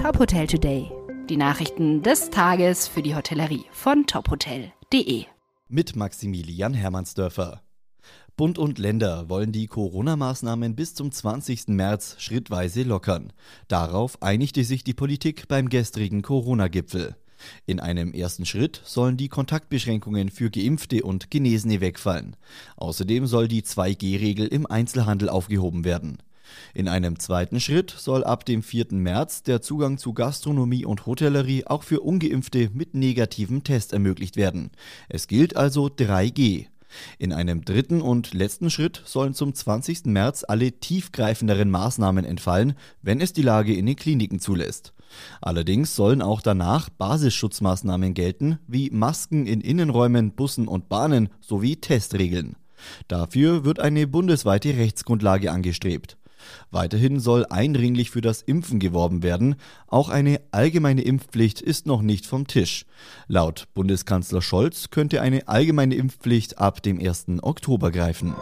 Top Hotel Today. Die Nachrichten des Tages für die Hotellerie von tophotel.de. Mit Maximilian Hermannsdörfer. Bund und Länder wollen die Corona-Maßnahmen bis zum 20. März schrittweise lockern. Darauf einigte sich die Politik beim gestrigen Corona-Gipfel. In einem ersten Schritt sollen die Kontaktbeschränkungen für Geimpfte und Genesene wegfallen. Außerdem soll die 2G-Regel im Einzelhandel aufgehoben werden. In einem zweiten Schritt soll ab dem 4. März der Zugang zu Gastronomie und Hotellerie auch für ungeimpfte mit negativem Test ermöglicht werden. Es gilt also 3G. In einem dritten und letzten Schritt sollen zum 20. März alle tiefgreifenderen Maßnahmen entfallen, wenn es die Lage in den Kliniken zulässt. Allerdings sollen auch danach Basisschutzmaßnahmen gelten, wie Masken in Innenräumen, Bussen und Bahnen sowie Testregeln. Dafür wird eine bundesweite Rechtsgrundlage angestrebt. Weiterhin soll eindringlich für das Impfen geworben werden. Auch eine allgemeine Impfpflicht ist noch nicht vom Tisch. Laut Bundeskanzler Scholz könnte eine allgemeine Impfpflicht ab dem 1. Oktober greifen.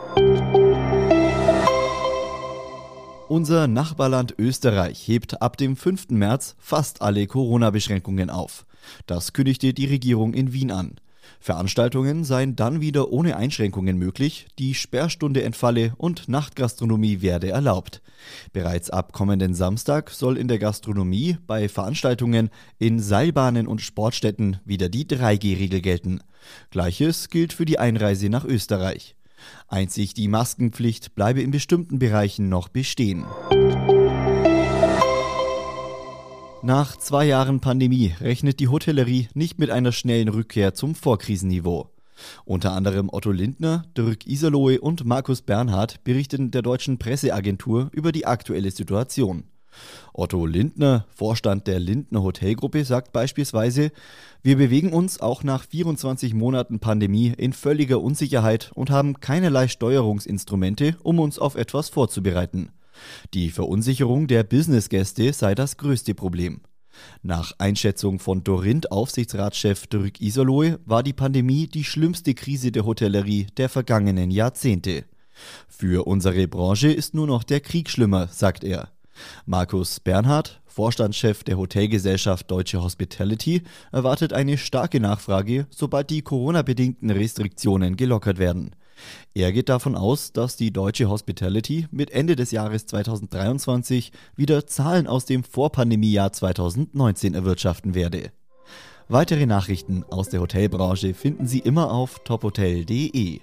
Unser Nachbarland Österreich hebt ab dem 5. März fast alle Corona-Beschränkungen auf. Das kündigte die Regierung in Wien an. Veranstaltungen seien dann wieder ohne Einschränkungen möglich, die Sperrstunde entfalle und Nachtgastronomie werde erlaubt. Bereits ab kommenden Samstag soll in der Gastronomie bei Veranstaltungen in Seilbahnen und Sportstätten wieder die 3G-Regel gelten. Gleiches gilt für die Einreise nach Österreich. Einzig die Maskenpflicht bleibe in bestimmten Bereichen noch bestehen. Nach zwei Jahren Pandemie rechnet die Hotellerie nicht mit einer schnellen Rückkehr zum Vorkrisenniveau. Unter anderem Otto Lindner, Dirk Iserlohe und Markus Bernhard berichten der deutschen Presseagentur über die aktuelle Situation. Otto Lindner, Vorstand der Lindner Hotelgruppe, sagt beispielsweise, wir bewegen uns auch nach 24 Monaten Pandemie in völliger Unsicherheit und haben keinerlei Steuerungsinstrumente, um uns auf etwas vorzubereiten. Die Verunsicherung der Businessgäste sei das größte Problem. Nach Einschätzung von Dorint Aufsichtsratschef Dirk Isoloe war die Pandemie die schlimmste Krise der Hotellerie der vergangenen Jahrzehnte. Für unsere Branche ist nur noch der Krieg schlimmer, sagt er. Markus Bernhard, Vorstandschef der Hotelgesellschaft Deutsche Hospitality, erwartet eine starke Nachfrage, sobald die Corona-bedingten Restriktionen gelockert werden. Er geht davon aus, dass die deutsche Hospitality mit Ende des Jahres 2023 wieder Zahlen aus dem Vorpandemiejahr 2019 erwirtschaften werde. Weitere Nachrichten aus der Hotelbranche finden Sie immer auf tophotel.de.